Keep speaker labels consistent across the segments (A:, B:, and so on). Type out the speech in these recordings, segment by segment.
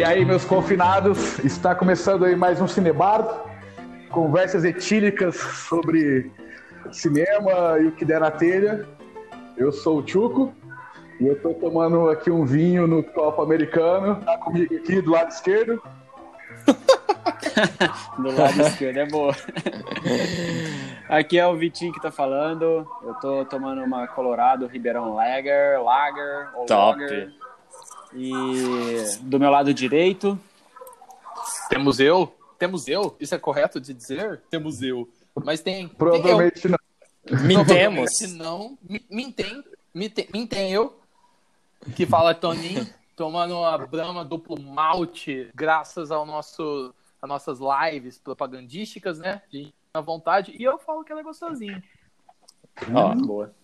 A: E aí, meus confinados, está começando aí mais um Cinebar, conversas etílicas sobre cinema e o que der na telha. Eu sou o Chuco e eu tô tomando aqui um vinho no copo americano. Tá comigo aqui do lado esquerdo.
B: do lado esquerdo é boa. Aqui é o Vitinho que tá falando. Eu tô tomando uma Colorado Ribeirão Lager, Lager ou
C: Top.
B: Lager. E do meu lado direito,
C: Temos eu? Temos eu? Isso é correto de dizer? Temos eu. Mas tem.
A: Provavelmente não.
C: tem eu.
B: Mintemos.
C: Provavelmente não. Mi- Mintem. Mintem, mintem eu. Que fala Toninho. Tomando uma Brahma duplo malte, graças ao nosso, às nossas lives propagandísticas, né? A gente à vontade. E eu falo que ela é gostosinha.
B: ó, boa.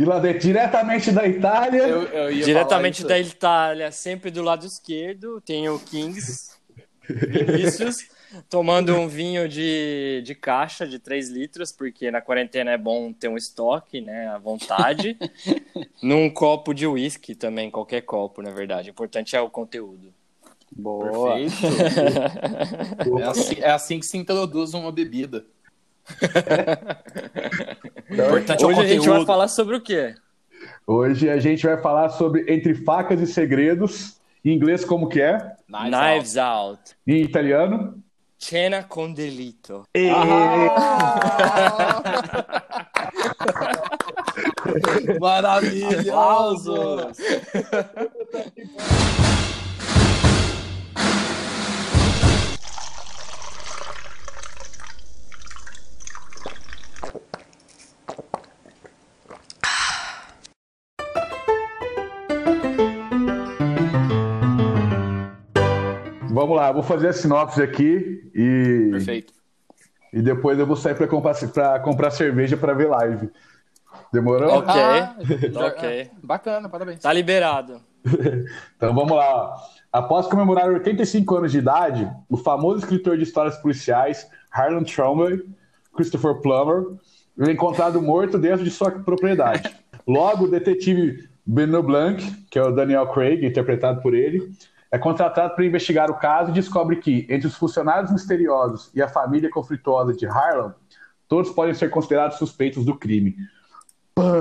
A: E lá dentro, diretamente da Itália.
C: Eu, eu
D: Diretamente da. Itália, sempre do lado esquerdo, tem o Kings Vinícius tomando um vinho de, de caixa de 3 litros, porque na quarentena é bom ter um estoque, né, à vontade. Num copo de uísque também, qualquer copo, na verdade. O importante é o conteúdo.
B: Boa.
C: Perfeito. É assim, é assim que se introduz uma bebida. O importante é o
D: Hoje a gente vai falar sobre o quê?
A: Hoje a gente vai falar sobre Entre Facas e Segredos. Em inglês, como que é?
D: Knives Out.
A: Em italiano?
D: Cena con delito.
C: Maravilhoso!
A: Vamos lá, vou fazer a sinopse aqui e,
C: Perfeito.
A: e depois eu vou sair para comprar, pra comprar cerveja para ver live. Demorou?
D: Ok.
C: Ah,
D: Ok.
C: Bacana, parabéns.
D: Tá liberado.
A: Então vamos lá. Após comemorar 85 anos de idade, o famoso escritor de histórias policiais Harlan Trombley, Christopher Plummer, é encontrado morto dentro de sua propriedade. Logo, o detetive Benoit Blanc, que é o Daniel Craig, interpretado por ele, é contratado para investigar o caso e descobre que, entre os funcionários misteriosos e a família conflituosa de Harlan, todos podem ser considerados suspeitos do crime. Pã!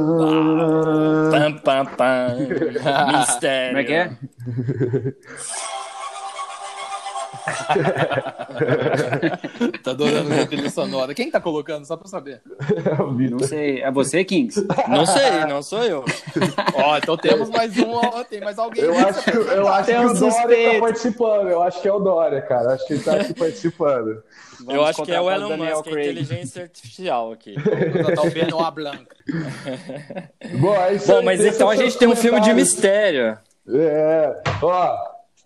D: Pam, pam, pam. Mistério.
B: Como é que é?
C: Tá adorando a trilha sonora. Quem tá colocando? Só pra saber.
B: Não sei. É você, Kings?
D: Não sei, não sou eu.
C: Ó, então temos mais um. ó, Tem mais alguém.
A: Eu acho que, eu acho que o Dória tá participando. Eu acho que é o Dória, cara. Acho que ele tá aqui participando.
B: Vamos
D: eu acho que é o Elon
B: Daniel
D: Musk, é inteligência artificial aqui.
C: Tá o Benoit Blanc.
A: Bom, é isso
D: Bom, mas então a gente tem um filme de mistério.
A: É. Ó,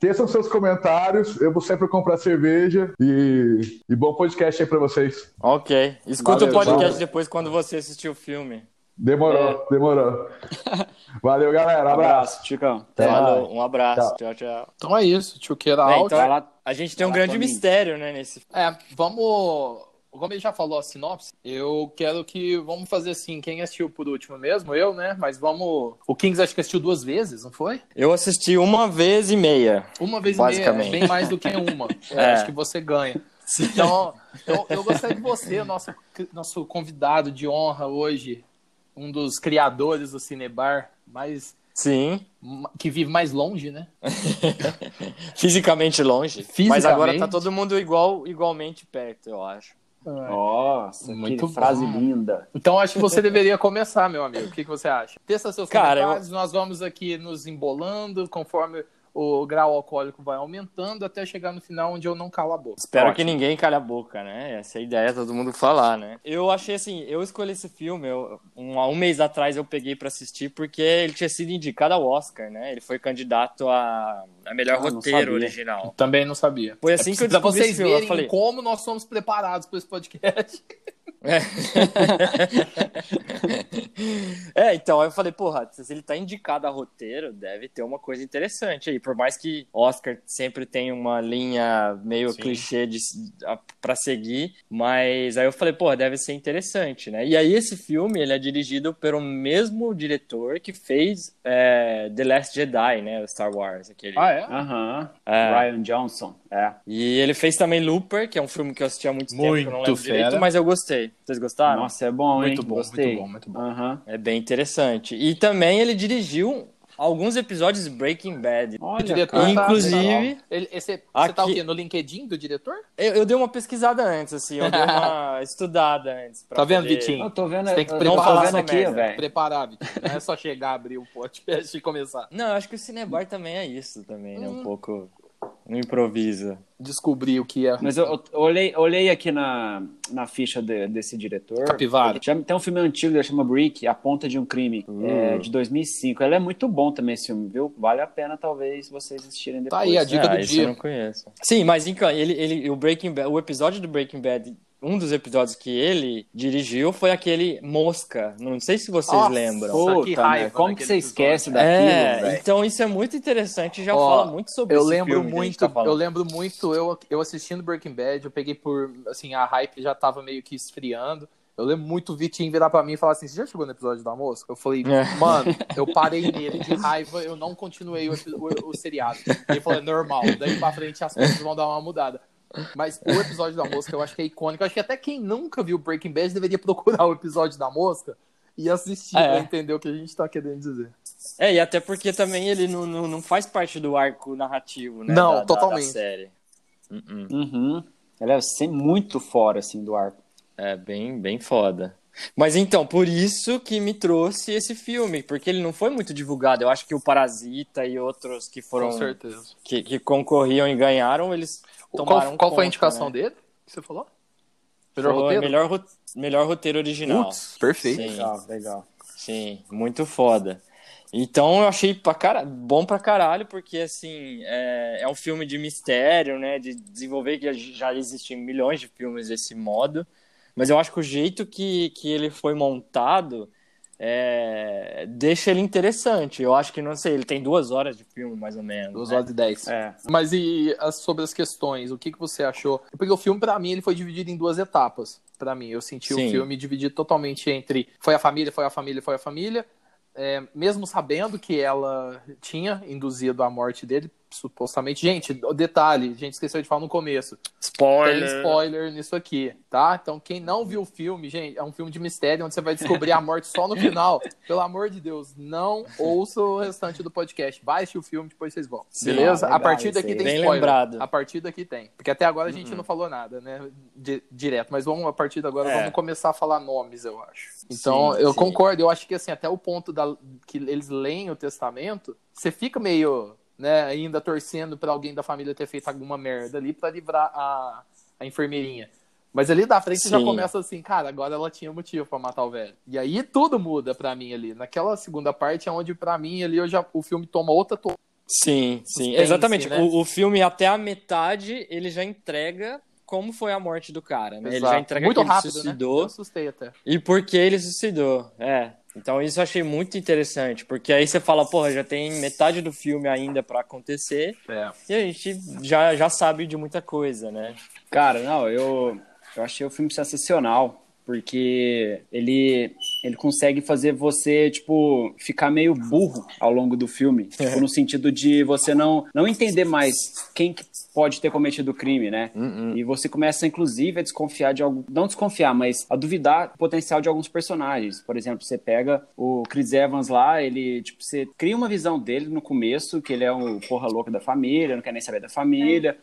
A: teçam seus comentários. Eu vou sempre comprar cerveja. E, e bom podcast aí pra vocês.
D: Ok. Escuta
A: Valeu,
D: o podcast
A: valeu.
D: depois quando você assistir o filme.
A: Demorou, demorou. Valeu, galera. Abraço.
B: Abraço, Chicão.
A: Mais.
D: um abraço.
A: Tchau.
D: Tchau, tchau.
C: Então é isso. Tchuqueira
D: Bem,
C: alto.
D: então-. A gente tem um grande mistério, né, nesse
C: É, vamos. Como ele já falou a sinopse, eu quero que. Vamos fazer assim. Quem assistiu por último mesmo? Eu, né? Mas vamos. O Kings acho que assistiu duas vezes, não foi?
D: Eu assisti uma vez e meia.
C: Uma vez e meia.
D: Basicamente.
C: Bem mais do que uma. É,
D: É.
C: Acho que você ganha. Então, eu, eu gostaria de você, nosso, nosso convidado de honra hoje, um dos criadores do Cinebar, mais,
D: Sim.
C: que vive mais longe, né?
D: Fisicamente longe. Mas
C: Fisicamente.
D: agora tá todo mundo igual, igualmente perto, eu acho.
B: Nossa,
C: Muito
B: que frase
C: bom.
B: linda.
C: Então acho que você deveria começar, meu amigo. O que, que você acha? Testa seus
D: Cara,
C: comentários, nós vamos aqui nos embolando conforme o grau alcoólico vai aumentando até chegar no final onde eu não calo a boca.
D: Espero
B: Ótimo.
D: que ninguém calhe a boca, né? Essa é a ideia, todo mundo falar, né? Eu achei assim, eu escolhi esse filme, eu, um, há um mês atrás eu peguei pra assistir porque ele tinha sido indicado ao Oscar, né? Ele foi candidato a, a melhor
B: Ah, não
D: roteiro original.
C: Também não sabia.
D: Foi assim
C: É
D: que eu
C: pra
D: descobri
C: vocês
D: esse filme, eu
C: verem
D: falei-
C: como nós somos preparados para esse podcast.
D: É, É, então aí eu falei, porra, se ele tá indicado a roteiro, deve ter uma coisa interessante aí. Por mais que Oscar sempre tem uma linha meio
C: Sim.
D: clichê de, a- pra seguir, mas aí eu falei, porra, deve ser interessante, né? E aí esse filme, ele é dirigido pelo mesmo diretor que fez é, The Last Jedi, né? O Star Wars, aquele.
C: Ah, é?
B: Aham.
D: É.
B: Ryan Johnson. É.
D: E ele fez também Looper, que é um filme que eu assisti há muito, tempo, que eu não
C: Muito
D: lembro direito,
C: fera.
D: mas eu gostei. Vocês gostaram?
B: Nossa, é bom, hein?
C: Muito bom,
B: Gostei.
C: muito bom, muito bom.
B: Aham.
D: É bem interessante. E também ele dirigiu alguns episódios de Breaking Bad.
C: O
B: Olha,
C: diretor
B: cara,
C: tá-
D: Inclusive-
C: Ele, esse, você
D: Aqui-
C: tá o quê? No LinkedIn do diretor?
D: Eu, eu dei uma pesquisada antes, assim, eu dei uma estudada antes. pra
C: Tá vendo,
D: poder-
C: Vitinho?
B: Eu tô vendo,
C: Você tem que
B: eu
C: preparar
B: tô vendo aqui, velho.
C: Preparar, Vitinho. Não é só chegar, abrir o podcast e começar.
D: Não, eu acho que o Cinebar também é isso também, né? Um
C: Hum.
D: pouco no improviso.
C: Descobrir o que é.
B: Mas eu, eu olhei, olhei aqui na, na ficha de- desse diretor.
C: Capivara.
B: Já tem um filme antigo, ele chama Brick, A Ponta de um Crime,
C: Uh.
B: é, de 2005. Ele é muito bom também esse filme, viu? Vale a pena, talvez, vocês assistirem depois.
C: Tá aí a dica
D: ah,
C: do dia.
D: eu não conheço. Sim, mas então, ele, ele, o Breaking Bad, o episódio do Breaking Bad, um dos episódios que ele dirigiu foi aquele Mosca. Não sei se vocês
C: Nossa,
D: lembram.
C: Puta, que
B: Puta,
C: raiva
B: né? Como que você esquece
C: episódio.
B: daquilo,
D: É, então isso é muito interessante e já
C: Ó,
D: fala muito sobre
C: Eu
D: esse
C: lembro
D: gente
C: muito,
D: tá
C: eu lembro muito, eu, eu assistindo Breaking Bad, eu peguei por, assim, a hype já tava meio que esfriando. Eu lembro muito o Vitinho virar pra mim e falar assim, você já chegou no episódio da mosca? Eu falei,
D: É.
C: mano, eu parei nele de raiva, eu não continuei o, o, o seriado. Ele falou, é normal, daí pra frente as coisas vão dar uma mudada. Mas o episódio da mosca eu acho que é icônico. Eu acho que até quem nunca viu Breaking Bad deveria procurar o episódio da mosca e assistir
D: É.
C: pra entender o que a gente tá querendo dizer.
D: É, e até porque também ele não, não, não faz parte do arco narrativo, né?
C: Não,
D: da- da-
C: totalmente.
D: Da, série. Uh-uh.
B: Uhum. Ele é sem- muito fora, assim, do arco.
D: É bem, bem foda. Mas então, por isso que me trouxe esse filme, porque ele não foi muito divulgado. Eu acho que o Parasita e outros que foram
C: Com certeza.
D: que, que concorriam e ganharam, eles
C: Qual,
D: tomaram
C: qual foi a indicação
D: né?
C: dele que você falou? Melhor
D: Foi
C: roteiro?
D: Melhor, melhor roteiro original.
C: Putz, perfeito.
D: Sim.
B: Legal, legal.
D: Sim, muito foda. Então eu achei pra cara... bom pra caralho, porque assim, é... é um filme de mistério, né? De desenvolver que já existem milhões de filmes desse modo. Mas eu acho que o jeito que, que ele foi montado é, deixa ele interessante. Eu acho que, não sei, ele tem duas horas de filme, mais ou menos.
C: Duas
D: né?
C: horas e dez.
B: É.
C: Mas e as- sobre as questões, o que, que você achou? Porque o filme, pra mim, ele foi dividido em duas etapas. Pra mim, eu senti
D: Sim.
C: o filme dividido totalmente entre foi a família, foi a família, foi a família. É, mesmo sabendo que ela tinha induzido a morte dele, supostamente. Gente, detalhe, a gente esqueceu de falar no começo.
D: Spoiler!
C: Tem spoiler nisso aqui, tá? Então, quem não viu o filme, gente, é um filme de mistério onde você vai descobrir a morte só no final. Pelo amor de Deus, não ouça o restante do podcast. Baixe o filme, depois vocês vão.
D: Sim,
C: Beleza? a partir daqui tem
D: Bem
C: spoiler.
D: lembrado.
C: A partir daqui tem. Porque até agora a gente não falou nada, né? Di- direto. Mas vamos, a partir de agora,
D: É.
C: vamos começar a falar nomes, eu acho. Então,
D: Sim,
C: eu
D: sim.
C: concordo. Eu acho que, assim, até o ponto da, que eles leem o testamento, você fica meio, né, ainda torcendo pra alguém da família ter feito alguma merda ali pra livrar a, a enfermeirinha. Mas ali da frente já
D: Sim.
C: começa assim, cara, agora ela tinha motivo pra matar o velho. E aí tudo muda pra mim ali. Naquela segunda parte é onde pra mim ali eu já, o filme toma outra to...
D: Sim, sim,
C: Suspense,
D: exatamente.
C: né?
D: O, o filme, até a metade, ele já entrega como foi a morte do cara, né? Ele já entrega
C: muito
D: que ele
C: rápido, né?
D: suicidou
C: Eu assustei até.
D: e por que ele suicidou. É. Então isso eu achei muito interessante, porque aí você fala, porra, já tem metade do filme ainda pra acontecer
C: É.
D: e a gente já, já sabe de muita coisa, né?
B: Cara, não, eu, eu achei o filme sensacional, porque ele, ele consegue fazer você, tipo, ficar meio burro ao longo do filme. Tipo, no sentido de você não, não entender mais quem que pode ter cometido o crime, né? E você começa, inclusive, a desconfiar de algo. Não desconfiar, mas a duvidar do potencial de alguns personagens. Por exemplo, você pega o Chris Evans lá, ele, tipo, você cria uma visão dele no começo, que ele é o porra louca da família, não quer nem saber da família.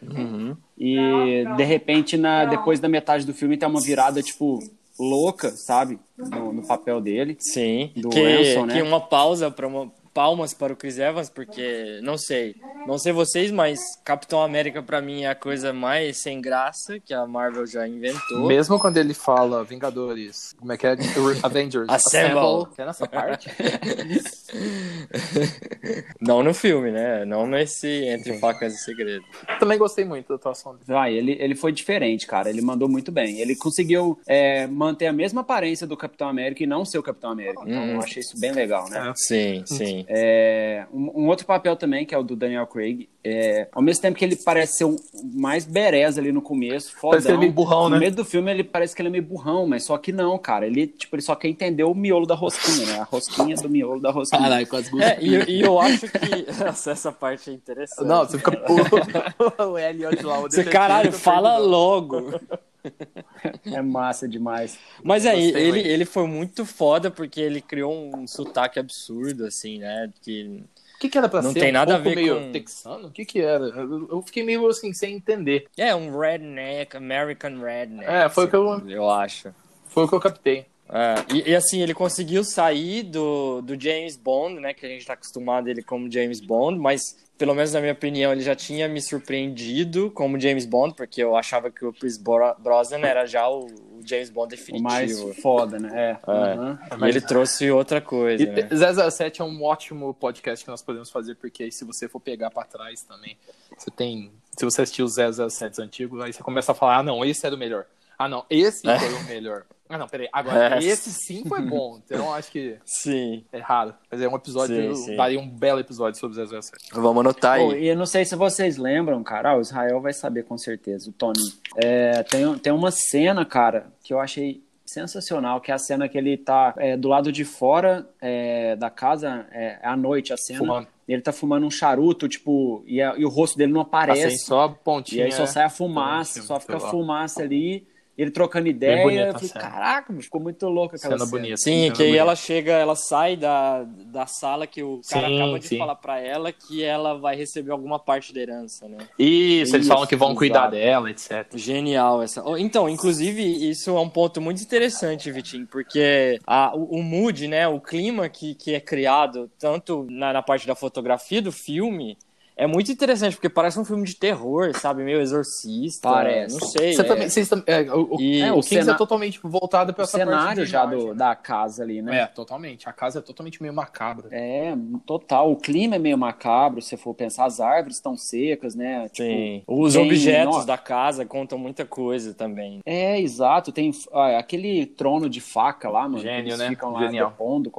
B: E de repente, na, depois da metade do filme, tem uma virada, tipo, louca, sabe? No, no papel dele.
D: Sim.
B: Do
D: que,
B: Ransom, né?
D: que uma pausa para uma palmas para o Chris Evans, porque não sei, não sei vocês, mas Capitão América para mim é a coisa mais sem graça que a Marvel já inventou.
C: Mesmo quando ele fala Vingadores, como é que é? Avengers.
D: Assemble.
C: É nessa parte?
D: não no filme, né? Não nesse Entre Facas e Segredo.
C: Também gostei muito da atuação dele.
B: Vai, ele, ele foi diferente, cara. Ele mandou muito bem. Ele conseguiu é, manter a mesma aparência do Capitão América e não ser o Capitão América. Então
D: Hum.
B: eu achei isso bem legal, né?
D: Sim, sim.
B: É, um, um outro papel também, que é o do Daniel Craig. É, ao mesmo tempo que ele parece ser o mais berez ali no começo, fodão.
C: Parece que ele é meio burrão,
B: no
C: né?
B: meio do filme ele parece que ele é meio burrão, mas só que não, cara. Ele, tipo, ele só quer entender o miolo da rosquinha, né? A rosquinha do miolo da rosquinha.
C: Caralho, quase
D: É, e, e eu acho que Nossa, essa parte é interessante.
C: Não, você fica. O, Elliot lá, o
D: Você, caralho, fala logo.
B: É massa demais.
D: Mas aí,
C: Gostei
D: ele, ele foi muito foda porque ele criou um sotaque absurdo, assim, né? Que
C: O que, que era pra
D: Não
C: ser?
D: tem
C: um
D: nada a ver
C: meio
D: com-
C: texano? O que que era? Eu, fiquei meio assim, sem entender.
D: é um redneck, American redneck.
C: É, foi o que eu-
D: Eu acho.
C: Foi o que eu captei.
D: É, e, e, assim, ele conseguiu sair do, do James Bond, né? Que a gente tá acostumado ele como James Bond, mas pelo menos na minha opinião, ele já tinha me surpreendido como James Bond, porque eu achava que o Chris Bro- Brosnan era já o, o James Bond
B: O
D: definitivo.
B: mais foda, né? É. aham.
D: E ele trouxe outra coisa,
C: E
D: né?
C: 007 é um ótimo podcast que nós podemos fazer, porque aí se você for pegar pra trás também, você tem. Se você assistir os 007 antigos, aí você começa a falar: ah, não, esse era o melhor. Ah, não, esse
D: É.
C: foi o melhor. Ah, não, peraí. Agora,
D: É.
C: esse sim foi bom. Então acho que
D: Sim.
C: é raro. Mas é um episódio,
D: Sim, sim.
C: daria um belo episódio sobre 007.
D: Vamos anotar
B: Pô, e eu não sei se vocês lembram, cara. Ah, o Israel vai saber com certeza, o Tony. É, tem, tem uma cena, cara, que eu achei sensacional, que é a cena que ele tá é, do lado de fora é, da casa, é, à noite a cena.
C: Fumando.
B: Ele tá fumando um charuto, tipo, e, a- e o rosto dele não
C: Assim,
B: aparece.
C: só a
B: e
C: pontinha.
B: aí só sai a
C: é,
B: fumaça,
C: sei
B: só fica
C: lá.
B: fumaça ali. Ele trocando ideia,
C: bonita
B: eu
C: a
B: falei,
C: cena.
B: caraca, ficou muito louco aquela
C: Cena
B: cena.
C: bonita.
D: Sim,
C: Cena
D: que aí ela chega, ela sai da, da sala que o cara
C: Sim,
D: acaba de
C: sim.
D: falar pra ela que ela vai receber alguma parte da herança, né?
C: Isso, eles
B: Isso,
C: falam que vão cuidar
B: exato.
C: dela, etc.
D: Genial essa. Então, inclusive, isso é um ponto muito interessante, Vitinho, porque a, o, o mood, né, o clima que, que é criado, tanto na, na parte da fotografia do filme, é muito interessante, porque parece um filme de terror, sabe? Meio exorcista.
B: Parece.
D: Não sei.
C: Você
D: é-
C: também, vocês também, é, o,
D: E
C: é,
B: o
C: o Kings
B: cena-
C: é totalmente voltado para
B: O
C: essa parte
B: cenário já
C: imagem.
B: do, da casa ali, né?
C: É, totalmente. A casa é totalmente meio macabra.
B: É, total. O clima é meio macabro, se for pensar. As árvores estão secas, né? Tipo,
D: Sim. Os
B: tem-
D: objetos
B: nossa.
D: da casa contam muita coisa também.
B: É, exato. Tem ah, aquele trono de faca lá, mano.
C: Gênio,
B: eles
C: né?
B: Ficam lá
C: Genial.
B: depondo.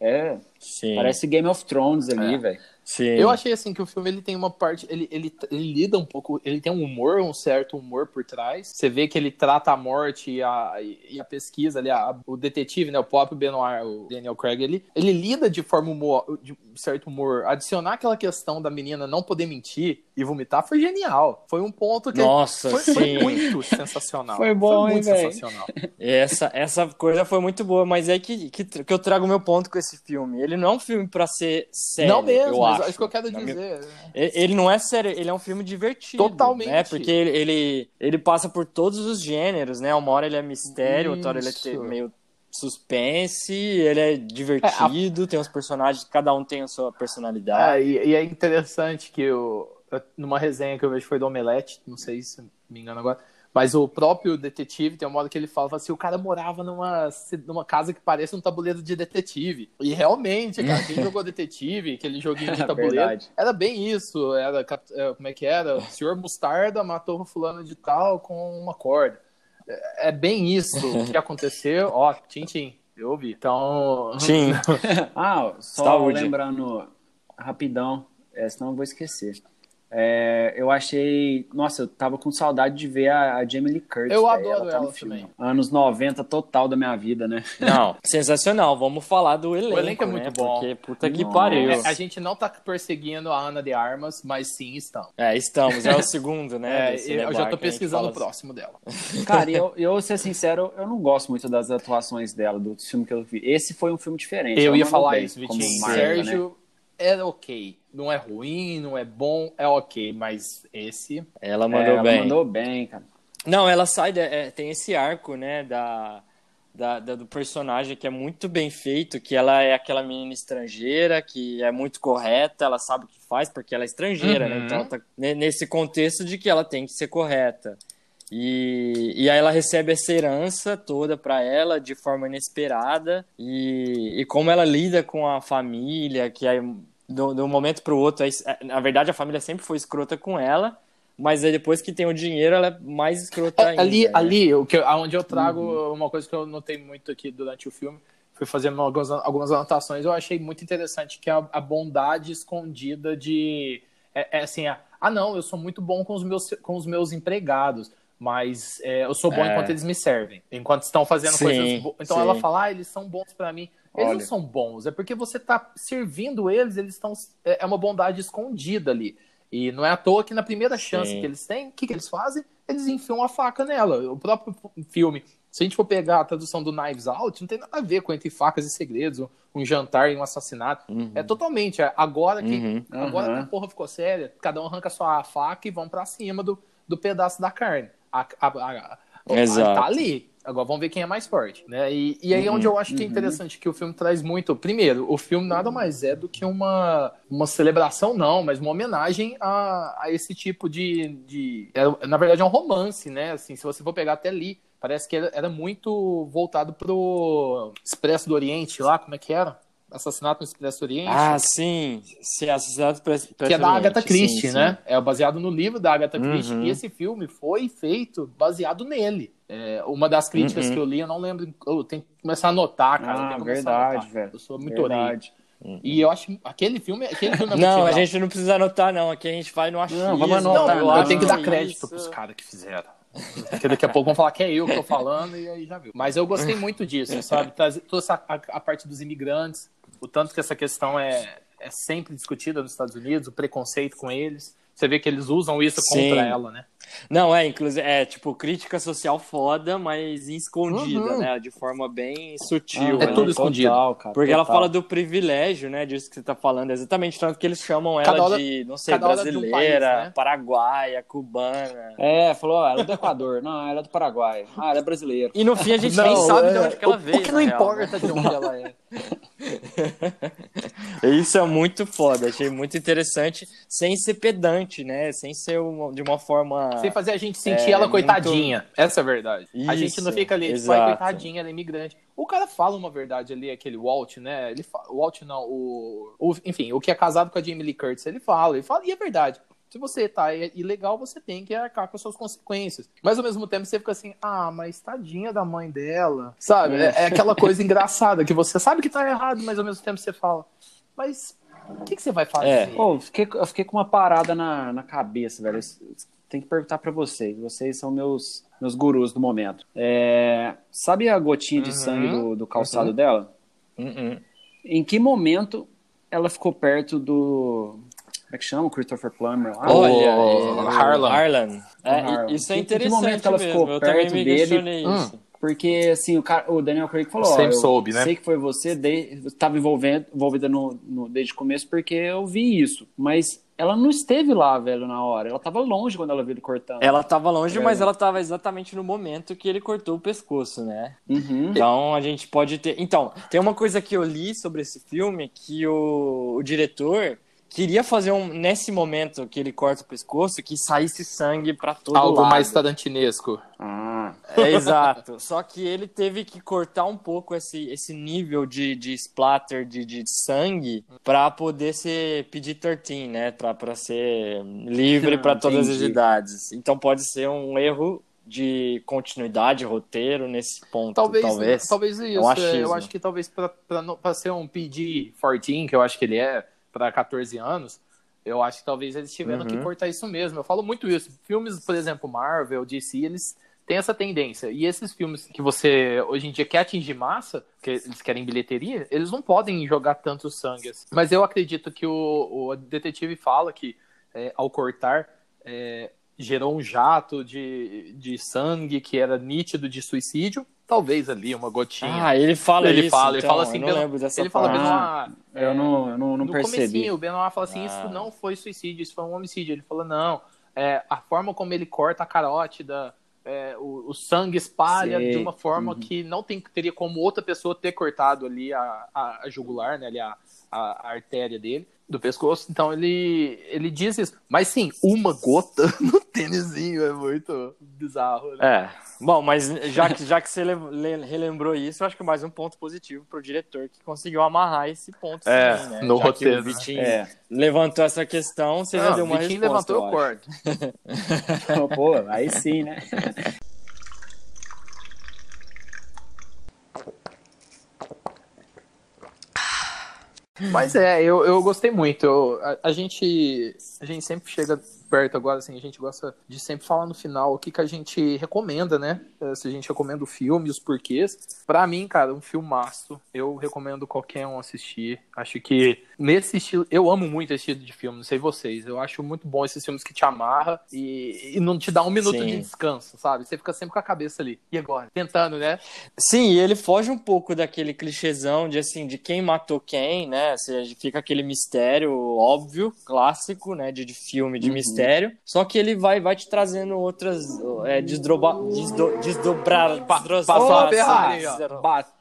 B: É,
D: Sim.
B: parece Game of Thrones ali,
C: É.
B: velho.
D: Sim.
C: Eu achei assim que o filme ele tem uma parte, ele, ele, ele lida um pouco, ele tem um humor, um certo humor por trás. Você vê que ele trata a morte e a, e a pesquisa ali, a- o detetive, né, o próprio Benoit, o Daniel Craig, ele, ele lida de forma humor, de um certo humor. Adicionar aquela questão da menina não poder mentir e vomitar foi genial. Foi um ponto que
D: Nossa,
C: foi, foi
D: sim.
C: muito sensacional.
B: Foi bom,
C: muito
B: hein,
C: sensacional.
D: Essa, essa coisa foi muito boa, mas é que, que, que eu trago meu ponto com esse filme. Ele não é um filme pra ser sério.
C: não mesmo,
D: acho.
C: é isso que eu quero dizer.
D: E- Ele não é sério, ele é um filme divertido.
C: Totalmente.
D: Né? Porque ele, ele, ele passa por todos os gêneros, né? Uma hora ele é mistério, outra hora ele é
C: Isso.
D: meio suspense, ele é divertido, tem os personagens, cada um tem a sua personalidade.
C: Ah, e, e é interessante que eu, numa resenha que eu vejo foi do Omelete, não sei se me engano agora, mas o próprio detetive tem uma hora que ele fala assim: o cara morava numa, numa casa que parece um tabuleiro de detetive. E realmente, cara, quem jogou detetive, aquele joguinho de tabuleiro,
B: Verdade.
C: era bem isso. Era, é, como é que era? O senhor Mostarda matou o fulano de tal com uma corda. É, é bem isso que aconteceu. Ó, tchim, tchim. Eu ouvi. Então.
D: Sim.
B: Ah, só
D: Saúde.
B: lembrando rapidão, é, senão eu vou esquecer. É, eu achei. Nossa, eu tava com saudade de ver a, a Jamie Lee Curtis.
C: Eu adoro
B: tá no
C: ela
B: filme.
C: também.
B: Anos 90 total da minha vida, né?
D: Não, sensacional. Vamos falar do elenco.
C: elenco é
D: né?
C: muito bom.
D: Porque puta que pariu.
C: É, a gente não tá perseguindo a Ana de Armas, mas sim estamos.
D: É, estamos. É o segundo, né?
C: É, eu já tô pesquisando o próximo dela.
B: Cara, e eu, eu vou ser sincero, eu não gosto muito das atuações dela, do filme que eu vi. Esse foi um filme diferente.
C: Eu
B: ela
C: ia falar
B: bem,
C: isso,
B: como
C: Vitinho.
B: Marta, né?
C: É ok. Não é ruim, não é bom, é ok. Mas esse.
D: Ela
B: É,
D: mandou
B: ela
D: bem.
B: mandou bem, cara.
D: Não, ela sai, da- é, tem esse arco, né, da, da, da, do personagem que é muito bem feito, que ela é aquela menina estrangeira, que é muito correta, ela sabe o que faz porque ela é estrangeira, né?
C: Uhum.
D: Então ela tá nesse contexto de que ela tem que ser correta. E, e aí ela recebe essa herança toda para ela de forma inesperada e, e como ela lida com a família, que aí do, do momento para o outro, aí, na verdade a família sempre foi escrota com ela, mas aí depois que tem o dinheiro, ela é mais escrota
C: É,
D: ainda.
C: ali,
D: né?
C: ali o que, eu- aonde eu trago uma coisa que eu notei muito aqui durante o filme, fui fazendo algumas, algumas anotações, eu achei muito interessante, que é a, a bondade escondida de. É, é assim, a- ah, não, eu sou muito bom com os meus, com os meus empregados, mas é, eu sou bom
D: É.
C: enquanto eles me servem, enquanto estão fazendo
D: Sim,
C: coisas boas. Então
D: sim.
C: ela fala, ah, eles são bons pra mim. Eles
B: Olha.
C: não são bons, é porque você tá servindo eles, eles estão. É é uma bondade escondida ali. E não é à toa que na primeira chance
D: Sim.
C: que eles têm, o que, que eles fazem? Eles enfiam a faca nela. O próprio filme, se a gente for pegar a tradução do Knives Out, não tem nada a ver com Entre Facas e Segredos, um, um jantar e um assassinato.
D: Uhum.
C: É totalmente. é agora que,
D: Uhum.
C: agora que a porra ficou séria, cada um arranca sua faca e vão pra cima do, do pedaço da carne. A, a, a-
D: Exato.
C: Tá ali. Agora vamos ver quem é mais forte, né? E, e aí é onde eu acho que é interessante que o filme traz muito. Primeiro, o filme nada mais é do que uma, uma celebração, não, mas uma homenagem a, a esse tipo de, de. é, na verdade, é um romance, né? Assim, se você for pegar até ali, parece que era, era muito voltado pro Expresso do Oriente lá, como é que era? Assassinato no Expresso Oriente.
D: Ah, sim. Sim, Assassinato Pre-
C: que é da Agatha Christie,
D: sim.
C: né? É baseado no livro da Agatha Christie.
D: Uhum.
C: E esse filme foi feito baseado nele. É, uma das críticas
D: Uhum.
C: que eu li, eu não lembro. Eu tenho que começar a anotar, cara. eu
B: Ah,
C: a
B: verdade, velho.
C: Eu sou muito orelha.
B: Verdade.
C: E eu acho aquele filme, aquele filme é
D: Não, a
C: legal.
D: gente não precisa anotar, não. Aqui a gente vai no achismo.
B: Não, vamos anotar,
C: eu,
B: não.
C: eu tenho que dar crédito
D: isso-
C: pros caras que fizeram. Porque daqui a pouco vão falar que é eu que tô falando e aí já viu. Mas eu gostei muito disso, sabe? Trazer toda essa, a, a parte dos imigrantes, o tanto que essa questão é, é sempre discutida nos Estados Unidos, o preconceito com eles. Você vê que eles usam isso
D: Sim.
C: contra ela, né?
D: Não, é, inclusive, é tipo crítica social foda, mas escondida,
C: Uhum.
D: né? De forma bem sutil.
C: É
D: né?
C: tudo escondido.
B: Total, cara,
D: Porque ela
B: total.
D: fala do privilégio, né? Disso que você tá falando. Exatamente, tanto que eles chamam ela
C: hora-
D: de, não sei,
C: de um
D: brasileira,
C: país, né?
D: paraguaia, cubana.
B: É, falou, ó, ela é do Equador. Não, ela é do Paraguai. Ah, ela é brasileira.
D: E no fim a gente nem sabe de onde que ela
C: é, o,
D: veio.
C: O que não
D: real,
C: importa de onde ela é.
D: Isso é muito foda, achei muito interessante, sem ser pedante, né? Sem ser uma- de uma forma.
C: Sem fazer a gente sentir
D: É,
C: ela
D: muito-
C: coitadinha. Essa é a verdade. a
D: Isso,
C: gente não fica ali, tipo, coitadinha, ela é imigrante. O cara fala uma verdade ali, aquele Walt, né? Ele. O Walt não, o... o. Enfim, o que é casado com a Jamie Lee Curtis, ele fala, ele fala, e é verdade. Se você tá ilegal, você tem que arcar com as suas consequências. Mas ao mesmo tempo você fica assim, ah, mas tadinha da mãe dela. Sabe? É, é aquela coisa engraçada que você sabe que tá errado, mas ao mesmo tempo você fala, mas o que, que você vai fazer?
D: É.
B: Pô, eu fiquei, eu fiquei com uma parada na, na cabeça, velho. Tem que perguntar pra vocês. Vocês são meus, meus gurus do momento. É, sabe a gotinha de
C: Uhum.
B: sangue do, do calçado
C: Uhum.
B: dela?
D: Uhum.
B: Em que momento ela ficou perto do. Como é que chama? O Christopher Plummer lá?
D: Olha,
C: o Harlan.
D: Harlan. É,
B: Harlan.
D: Isso é
B: Em que
D: interessante
B: momento ela
D: mesmo.
B: ficou
D: Eu
B: perto dele?
C: Hum.
B: Porque, assim, o, cara, o Daniel Craig falou: ó,
C: Sempre
B: eu
C: soube, né?
B: sei que foi você, estava envolvendo, envolvida no, no- desde o começo porque eu vi isso. Mas ela não esteve lá, velho, na hora. Ela tava longe quando ela viu ele cortando.
D: Ela tava longe,
B: É.
D: mas ela tava exatamente no momento que ele cortou o pescoço, né?
B: Uhum.
D: Então a gente pode ter. Então, tem uma coisa que eu li sobre esse filme que o, o diretor queria fazer um nesse momento que ele corta o pescoço que saísse sangue pra todo
C: Algo
D: lado.
C: mais tarantinesco.
B: Ah,
D: É, exato. Só que ele teve que cortar um pouco esse, esse nível de, de splatter de, de sangue pra poder ser PG-13, né? Pra, pra ser livre pra todas as idades. Então pode ser um erro de continuidade, roteiro nesse ponto.
C: Talvez,
D: talvez.
C: talvez isso.
D: um
C: é, eu acho que talvez pra ser um PG-14, que eu acho que ele é, pra 14 anos, eu acho que talvez eles tiveram
D: Uhum.
C: que cortar isso mesmo. Eu falo muito isso. Filmes, por exemplo, Marvel, DC, eles têm essa tendência. E esses filmes que você hoje em dia quer atingir massa, que eles querem bilheteria, eles não podem jogar tanto sangue. assim. Mas eu acredito que o, o detetive fala que é, ao cortar é, gerou um jato de, de sangue que era nítido de suicídio. Talvez ali uma gotinha.
D: Ah, ele fala
C: Ele
D: isso.
C: fala, ele
D: então,
C: fala assim,
D: eu não
C: Beno-
D: lembro dessa
C: ele fala,
D: parte.
B: Ah,
C: Benoit,
B: eu não, eu não, não
C: no
B: percebi.
C: comecinho, o Benoit fala assim,
D: Ah.
C: isso não foi suicídio, isso foi um homicídio. Ele falou, não, é, a forma como ele corta a carótida é, o, o sangue espalha
B: Sei.
C: de uma forma
B: Uhum.
C: que não tem, teria como outra pessoa ter cortado ali a, a, a jugular, né? Ali a, a, a artéria dele, do pescoço. Então ele, ele diz isso. Mas sim, uma gota no tênisinho é muito bizarro. Né?
D: É. Bom, mas já que, já que você le- le- relembrou isso, eu acho que mais um ponto positivo pro diretor que conseguiu amarrar esse ponto
C: É,
D: sim, né?
C: no
D: Já que
C: roteiro,
D: O
C: né?
D: Vitinho
B: É.
D: levantou essa questão, você já
C: Não,
D: deu uma
C: o Vitinho
D: resposta.
C: levantou, eu
D: eu acho.
C: corto.
B: Pô, aí sim, né?
C: Mas é, eu, eu gostei muito. Eu- a, a gente a gente sempre chega perto agora, assim, a gente gosta de sempre falar no final o que, que a gente recomenda, né? Eh, Se a gente recomenda o filme, os porquês. Pra mim, cara, um filmaço. Eu recomendo qualquer um assistir. Acho que nesse estilo, eu amo muito esse estilo de filme, não sei vocês. Eu acho muito bom esses filmes que te amarra e, e não te dá um minuto
D: Sim.
C: de descanso, sabe? Você fica sempre com a cabeça ali. E agora? Tentando, né?
D: Sim, e ele foge um pouco daquele clichêzão de assim, de quem matou quem, né? Ou seja, fica aquele mistério óbvio, clássico, né? De, de filme de
B: Uhum.
D: mistério. Só que ele vai, vai te trazendo outras é, desdroba, desdo, desdobrar.
C: passou a Ferrari,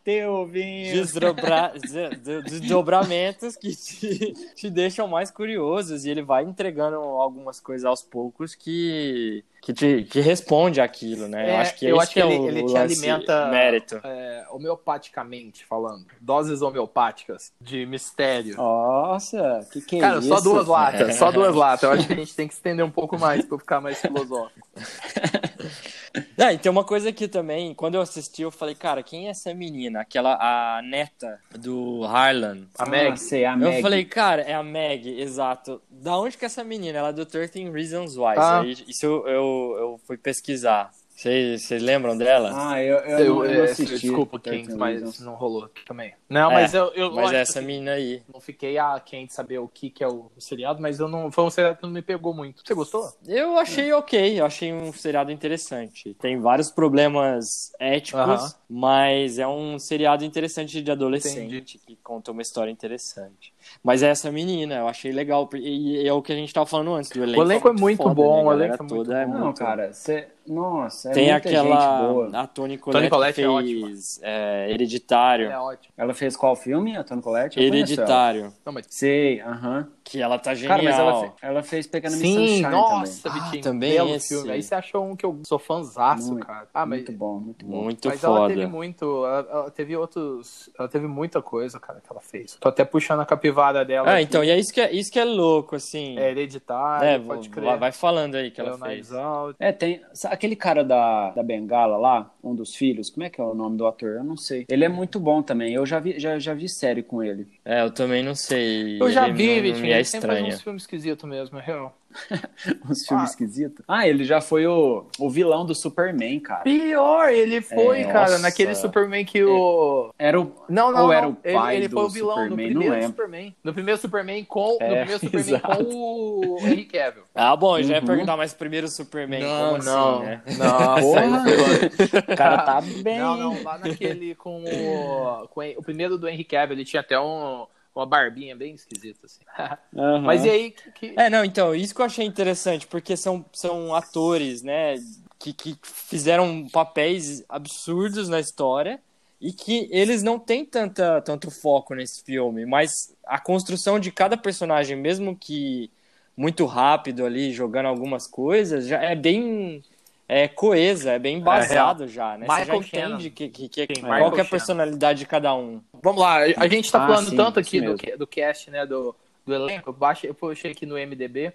C: ó.
B: Bateu o vinho.
D: Desdobra, des- desdobramentos que te, te deixam mais curiosos e ele vai entregando algumas coisas aos poucos que, que te que responde àquilo, né? eu
C: É,
D: acho que,
C: eu acho que
D: é
C: ele-
D: o,
C: ele te alimenta-
D: mérito.
C: É, homeopaticamente falando. Doses homeopáticas de mistério.
B: Nossa, que que é
C: Cara,
B: isso?
C: só duas latas, só duas latas. Eu acho que a gente tem que estender um pouco mais pra eu ficar mais filosófico.
D: Ah, e tem uma coisa aqui também, quando eu assisti, eu falei, cara, quem é essa menina? Aquela, a neta do Harlan.
C: A
B: Ah,
C: Meg.
B: sei, a
D: Eu falei, cara, é a Meg, exato. Da onde que é essa menina? Ela é do 13 Reasons Why.
C: Ah.
D: Aí, Isso eu, eu, eu fui pesquisar. Vocês lembram dela?
B: Ah, eu, eu,
C: Eu,
B: eu
C: é,
B: assisti.
C: desculpa, Kings, mas não rolou também. Não,
D: É,
C: mas eu, eu
D: Mas
C: lógico,
D: essa
C: assim,
D: menina aí.
C: não fiquei a quem de saber o que, que é o seriado, mas eu não. Foi um seriado que não me pegou muito. Você gostou?
D: Eu achei ok, eu achei um seriado interessante. Tem vários problemas éticos,
C: Aham.
D: mas é um seriado interessante de adolescente
C: Entendi.
D: que conta uma história interessante. Mas é essa menina, eu achei legal. E é o que a gente tava falando antes do elenco.
C: O elenco é muito
D: foda,
C: bom,
D: né?
C: o elenco é muito
D: é
C: bom.
B: Não, cara, você... Nossa, é
D: Tem
B: muita gente
D: aquela.
B: boa.
D: A Toni Collette,
C: Collette é
D: fez é, Hereditário.
C: É ótimo.
B: Ela fez qual filme, a Toni Collette? Eu ela.
D: Hereditário.
C: Não, mas...
B: Sei, aham.
D: Que ela tá genial.
B: Cara, mas ela, fe- ela fez Miss
C: Sim,
B: Sunshine
C: nossa,
D: Ah,
C: Vitinho.
D: também
C: belo
D: esse.
C: filme. Aí você achou um que eu sou fãzaço,
B: Muito,
C: cara. Ah, mas
B: Muito bom, muito bom.
D: Muito
C: Mas ela
D: foda.
C: teve muito. Ela, ela teve outros. Ela teve muita coisa, cara, que ela fez. Tô até puxando a capivara dela.
D: Ah,
C: aqui.
D: então, e é isso que é, isso que é louco, assim.
C: É hereditário,
D: É,
C: pode crer.
D: vai falando aí que ela
C: Leonardo
D: fez.
C: Out.
B: É, tem. Aquele cara da, da Bengala lá, um dos filhos, como é que é o nome do ator? Eu não sei. Ele é muito bom também. Eu já vi, já, já vi série com ele.
D: É, eu também não sei.
C: Eu já
D: Ele
C: vi,
D: não- não me é
C: ele sempre faz
D: estranho.
C: uns filmes esquisitos mesmo, é real.
B: Uns filmes
C: Ah.
B: esquisitos. Ah, ele já foi o, o vilão do Superman, cara.
C: Pior, ele foi,
B: É,
C: cara,
D: nossa.
C: naquele Superman que o.
B: Era o.
C: Não, não,
B: Ou
C: não.
B: era o
C: ele,
B: pai
C: ele
B: do
C: foi o vilão
B: Superman,
C: no
B: não
C: primeiro. Superman. No primeiro Superman com.
B: É,
C: no primeiro Superman
B: exato.
C: com o Henry Cavill.
D: Ah, bom, eu já ia
B: Uhum.
D: perguntar, mas primeiro Superman,
C: não,
D: como
C: não.
D: assim, né?
C: Nossa.
B: O cara tá bem.
C: Não, não, lá naquele com o. Com o primeiro do Henry Cavill, ele tinha até um, uma barbinha bem esquisita, assim.
B: Aham.
C: Mas e aí, que. que-
D: É, não, então, isso que eu achei interessante, porque são, são atores, né, que, que fizeram papéis absurdos na história e que eles não têm tanta, tanto foco nesse filme, mas a construção de cada personagem, mesmo que muito rápido ali, jogando algumas coisas, já é bem é, coesa, é bem embasado já, né? Você já
C: Michael
D: entende que, que, que,
C: Sim,
D: qual
C: Michael
D: que é a personalidade de cada um.
C: Vamos lá, a gente tá
B: Ah,
C: falando
B: sim,
C: tanto aqui do, do cast, né, do, do elenco. Eu, baixei, eu puxei aqui no MDB.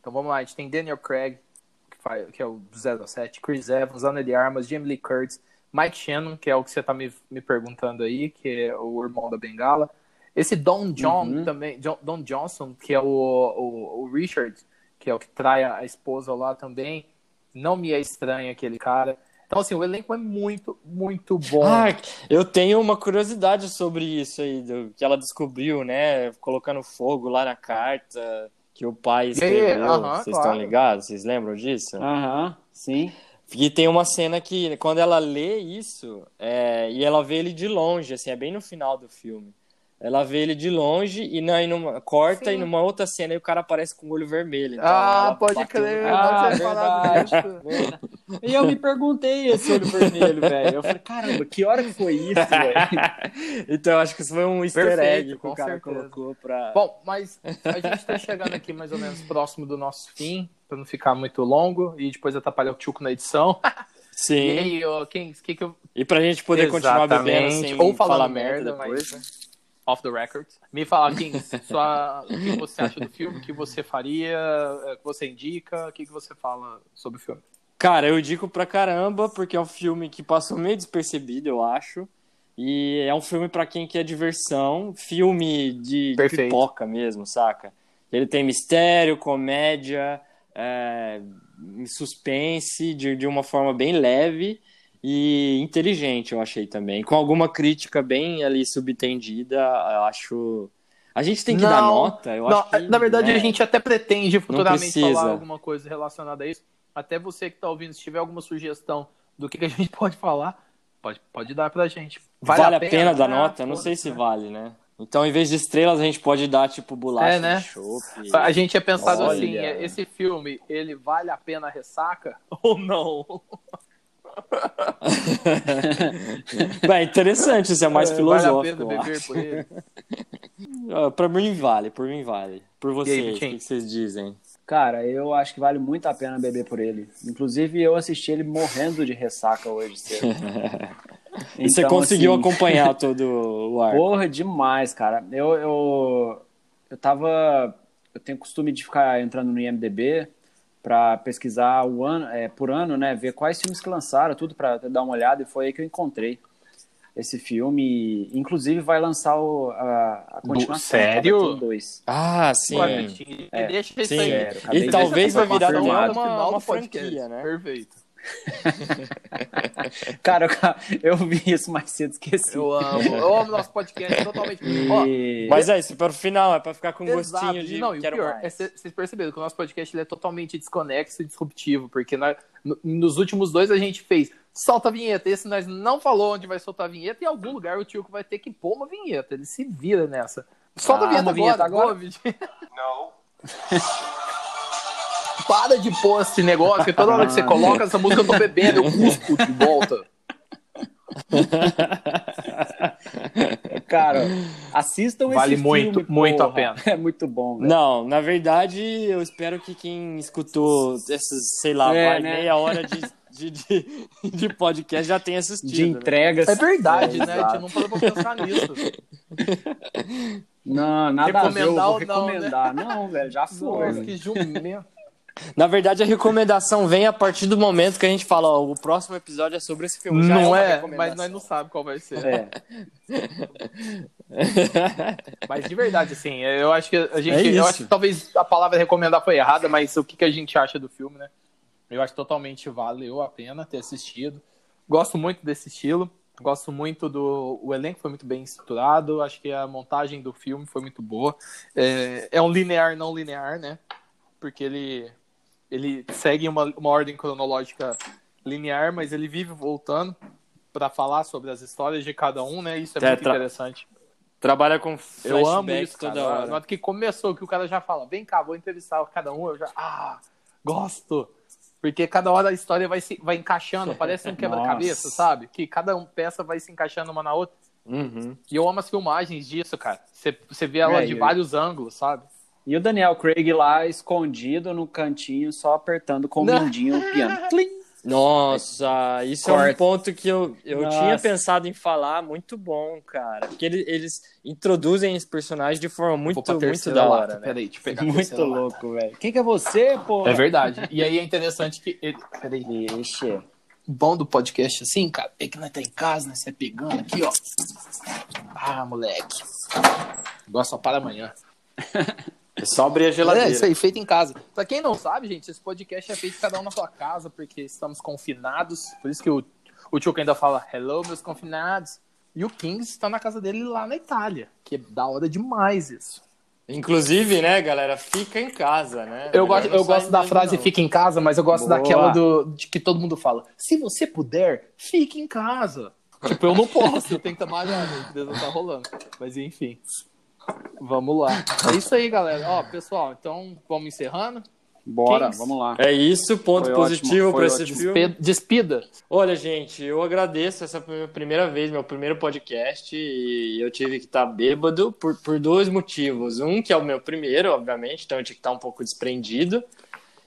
C: Então vamos lá, a gente tem Daniel Craig, que, faz, que é o 07, Chris Evans, Ana de Armas, Jamie Lee Curtis, Mike Shannon, que é o que você tá me, me perguntando aí, que é o irmão da Bengala. Esse Don John
B: Uhum.
C: também, John- Don Johnson, que é o, o, o Richard, que é o que trai a esposa lá também. Não me é estranho aquele cara. Então, assim, o elenco é muito, muito bom.
D: Ah, eu tenho uma curiosidade sobre isso aí, do, que ela descobriu, né? Colocando fogo lá na carta que o pai escreveu.
C: aham,
D: Vocês
C: claro.
D: estão ligados? Vocês lembram disso?
B: Aham, sim.
D: E tem uma cena que, quando ela lê isso, é, e ela vê ele de longe, assim, é bem no final do filme. Ela vê ele de longe e, na, e numa, corta
C: Sim.
D: e numa outra cena e o cara aparece com o olho vermelho. Então
C: Ah, pode
D: bateu-
C: crer,
B: Ah, verdade.
C: disso.
B: E eu me perguntei esse olho vermelho, velho. Eu falei, caramba, que hora que foi isso, velho?
D: então, eu acho que isso foi um easter
C: Perfeito,
D: egg que
C: com
D: o cara
C: certeza.
D: colocou pra.
C: Bom, mas a gente tá chegando aqui mais ou menos próximo do nosso fim, pra não ficar muito longo e depois atrapalhar o Tchuco na edição. E
D: Sim.
C: aí, ô, Kings, o que que eu...
D: E pra gente poder continuar bebendo
C: Exatamente.
D: sem
C: Ou falando
D: falar
C: merda,
D: depois.
C: mas off the record. Me fala, Kings, sua... o que você acha do filme, o que você faria, o que você indica, o que você fala sobre o filme.
D: Cara, eu indico pra caramba, porque é um filme que passou meio despercebido, eu acho. E é um filme pra quem quer diversão, filme de pipoca mesmo, saca? Ele tem mistério, comédia, é, suspense, de, de uma forma bem leve e inteligente, eu achei também. Com alguma crítica bem ali subtendida, eu acho. A gente tem que dar
C: Não,
D: nota, eu
C: Não,
D: acho que,
C: na verdade,
D: né?
C: a gente até pretende futuramente falar alguma coisa relacionada a isso. Até você que tá ouvindo, se tiver alguma sugestão do que, que a gente pode falar, pode, pode dar pra gente.
D: Vale, a pena, dar
C: Ah,
D: nota? Não sei se
C: né?
D: vale, né? Então, em vez de estrelas, a gente pode dar, tipo, bolacha
C: É, né?
D: de chopp.
C: A gente tinha pensado
D: Olha.
C: assim, é, esse filme, ele vale a pena a ressaca ou não?
D: Bem, interessante, isso é mais
C: É,
D: filosófico.
C: Vale a pena
D: eu
C: beber
D: acho.
C: por ele.
D: Ah, Pra mim vale, por mim vale. Por vocês, o que que vocês dizem?
B: Cara, eu acho que vale muito a pena beber por ele. Inclusive, eu assisti ele morrendo de ressaca hoje cedo.
D: E você
B: Então,
D: conseguiu
B: assim,
D: acompanhar todo o ar.
B: Porra, demais, cara. Eu, eu, eu tava. Eu tenho costume de ficar entrando no IMDB pra pesquisar o ano, é, por ano, né? Ver quais filmes que lançaram, tudo pra dar uma olhada, e foi aí que eu encontrei esse filme. Inclusive, vai lançar o, a, a continuação.
C: sério?
B: 2.
D: Ah, sim.
C: Ué,
B: É,
C: deixa isso
D: sim.
C: aí.
D: E talvez vai virar uma, uma
C: podcast.
D: franquia, né?
C: Perfeito.
B: Cara, eu, vi isso mais cedo, esqueci.
C: Eu amo. Eu amo nosso podcast totalmente. Ó,
D: Mas é isso, para o final, é pra ficar com
C: Exato.
D: gostinho de
C: não, e o
D: quero
C: pior,
D: mais.
C: é, cê- vocês perceberam que o nosso podcast ele é totalmente desconexo e disruptivo, porque nós- no- nos últimos dois a gente fez solta a vinheta, esse nós não falou onde vai soltar a vinheta, e em algum lugar o tio vai ter que pôr uma vinheta, ele se vira nessa. Solta
B: Ah,
C: a vinheta agora,
B: vinheta agora?
C: Ô, Vitinho. Para de pôr esse negócio, que toda hora que você coloca essa música eu tô bebendo, eu cuspo de volta.
B: Cara, assistam
C: Vale
B: esse
C: muito,
B: filme,
C: muito a
B: porra.
C: pena.
B: É muito bom, velho.
D: Não, na verdade, eu espero que quem escutou essas, sei lá,
B: É, né?
D: meia hora de, de, de, de podcast já tenha assistido.
B: De
D: né?
B: entregas.
C: É verdade,
B: É,
C: né? A
B: exato.
C: gente não parou pra pensar nisso.
B: Não, nada a ver, eu
C: Recomendar
B: vou
C: ou não, né?
B: recomendar. Não, velho, já foi.
C: Nossa, que jumento.
D: Na verdade, a recomendação vem a partir do momento que a gente fala, ó, o próximo episódio é sobre esse filme. Já
C: Não
D: uma
C: é,
D: recomendação.
C: mas nós não sabemos qual vai ser.
B: É.
C: Mas de verdade, assim, eu acho que a gente.
D: É
C: eu acho que talvez a palavra recomendar foi errada, mas o que, que a gente acha do filme, né? Eu acho que totalmente valeu a pena ter assistido. Gosto muito desse estilo. Gosto muito do. O elenco foi muito bem estruturado. Acho que a montagem do filme foi muito boa. É, é um linear não linear, né? Porque ele, ele segue uma, uma ordem cronológica linear, mas ele vive voltando para falar sobre as histórias de cada um, né? Isso é
D: Tetra-
C: muito interessante.
D: Trabalha com
C: Eu amo
D: flashback
C: isso, cara.
D: toda
C: Na
D: hora.
C: hora que começou, que o cara já fala, vem cá, vou entrevistar cada um, eu já, ah, gosto. Porque cada hora a história vai, se, vai encaixando, parece um quebra-cabeça, sabe? Que cada um, peça vai se encaixando uma na outra.
D: Uhum.
C: E eu amo as filmagens disso, cara. Você, você vê ela
B: É,
C: de
B: eu-
C: vários ângulos, sabe?
B: E o Daniel Craig lá, escondido no cantinho, só apertando com o mindinho o piano.
D: Nossa, isso é um
B: Corta.
D: ponto que eu, eu
B: Nossa.
D: tinha pensado em falar, muito bom, cara. Porque ele- eles introduzem esse personagem de forma muito, muito da
C: lata,
D: hora, né?
C: Peraí, deixa eu pegar a
B: Muito
C: lata.
B: louco, velho. Quem que é você, pô?
C: É verdade. E aí é interessante que. Ele... Peraí.
B: Vixe.
C: O bom do podcast assim, cara, é que nós tá em casa, né? Você pegando aqui, ó. Ah, moleque. Gosto só para amanhã.
D: É só abrir a
C: É,
D: geladeira.
C: isso aí, feito em casa. Pra quem não sabe, gente, esse podcast é feito cada um na sua casa, porque estamos confinados. Por isso que o, o Tchuca ainda fala, hello, meus confinados. E o Kings está na casa dele lá na Itália, que é da hora demais isso.
D: Inclusive, né, galera, fica em casa, né?
C: Eu
D: Melhor
C: gosto,
D: não
C: eu gosto da frase
D: não.
C: fica em casa, mas eu gosto
B: Boa.
C: daquela do, de que todo mundo fala. Se você puder, fique em casa. Tipo, eu não posso, eu tenho que trabalhar, né? a empresa tá rolando. Mas enfim. Vamos lá. É isso aí, galera. Ó, pessoal, então vamos encerrando.
B: Bora,
C: Kings.
B: vamos lá.
D: É isso, ponto
B: Foi
D: positivo para esse
B: ótimo.
D: filme.
C: Despida.
D: Olha, gente, eu agradeço essa minha primeira vez, meu primeiro podcast, e eu tive que estar bêbado por, por dois motivos. Um, que é o meu primeiro, obviamente, então eu tinha que estar um pouco desprendido.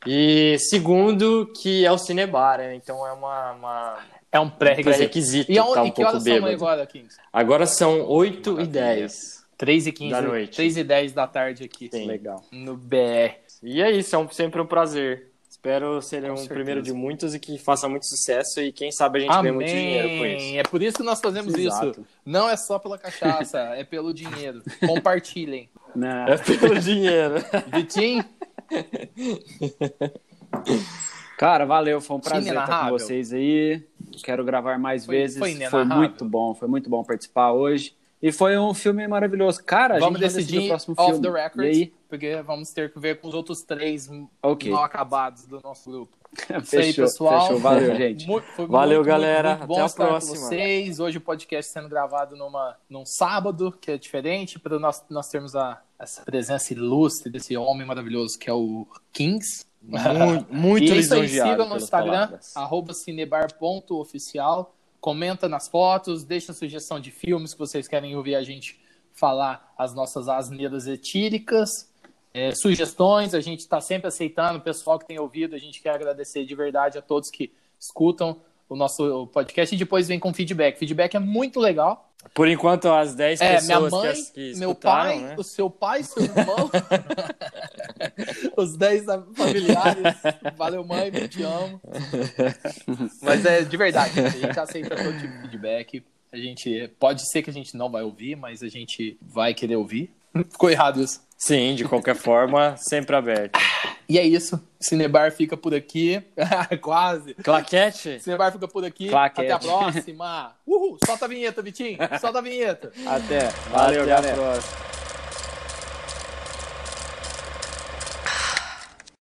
D: E segundo, que é o Cinebar, né? Então é uma, uma
C: É um pré-requisito.
D: pré-requisito
C: E,
D: estar
C: aonde,
D: um
C: e que
D: pouco
C: horas são
D: bêbado.
C: agora, Kings?
D: Agora são 8 e 10
C: 3 e 15
D: Da noite.
C: 3 e 10 da tarde aqui.
D: Sim.
B: Legal.
C: No BR.
D: E é isso, é um- sempre um prazer. Espero ser um
C: certeza.
D: primeiro de muitos e que faça muito sucesso e quem sabe a gente ganhe muito dinheiro com isso.
C: Amém. É por isso que nós fazemos
B: Exato.
C: isso. Não é só pela cachaça, é pelo dinheiro. Compartilhem.
B: Né?
D: É pelo dinheiro.
C: Vitinho,
B: Cara, valeu, foi um prazer estar com vocês aí. Quero gravar mais
C: Foi-
B: vezes.
C: foi
B: Foi, muito bom, foi muito bom participar hoje. E foi um filme maravilhoso. Cara, a
C: vamos
B: gente vai decidir o
C: decidir
B: próximo
C: off
B: filme.
C: the
B: E
C: record,
B: aí?
C: porque vamos ter que ver com os outros três
B: Ok.
C: mal acabados do nosso grupo. Isso aí,
B: Fechou,
C: pessoal.
B: fechou. Valeu, gente.
C: Mu- foi
D: Valeu,
C: muito,
D: galera.
C: Muito, muito bom
D: Até a próxima.
C: Vocês. Hoje o podcast sendo gravado numa, num sábado, que é diferente, para nós, nós termos a, essa presença ilustre desse homem maravilhoso que é o Kings.
D: Muito, muito
C: e é isso aí, sigam no Instagram,
D: palavras.
C: arroba cinebar.oficial. Comenta nas fotos, deixa sugestão de filmes que vocês querem ouvir a gente falar as nossas asneiras etíricas. É, sugestões, a gente está sempre aceitando. O pessoal que tem ouvido, a gente quer agradecer de verdade a todos que escutam o nosso podcast e depois vem com feedback. Feedback é muito legal.
D: Por enquanto, as 10
C: É,
D: pessoas
C: minha mãe,
D: que, que
C: meu pai,
D: né?
C: o seu pai, seu irmão, os 10 familiares. Valeu, mãe, te amo. Mas é de verdade, a gente aceita todo tipo de feedback. A gente pode ser que a gente não vai ouvir, mas a gente vai querer ouvir. Ficou errado isso.
D: Sim, de qualquer forma, sempre aberto.
C: E é isso. Cinebar fica por aqui. Quase.
D: Claquete?
C: Cinebar fica por aqui.
B: Claquete.
C: Até a próxima. Uhul. Solta a vinheta, Vitinho. Solta a vinheta.
B: Até. Valeu,
D: Até
B: galera.
D: a próxima.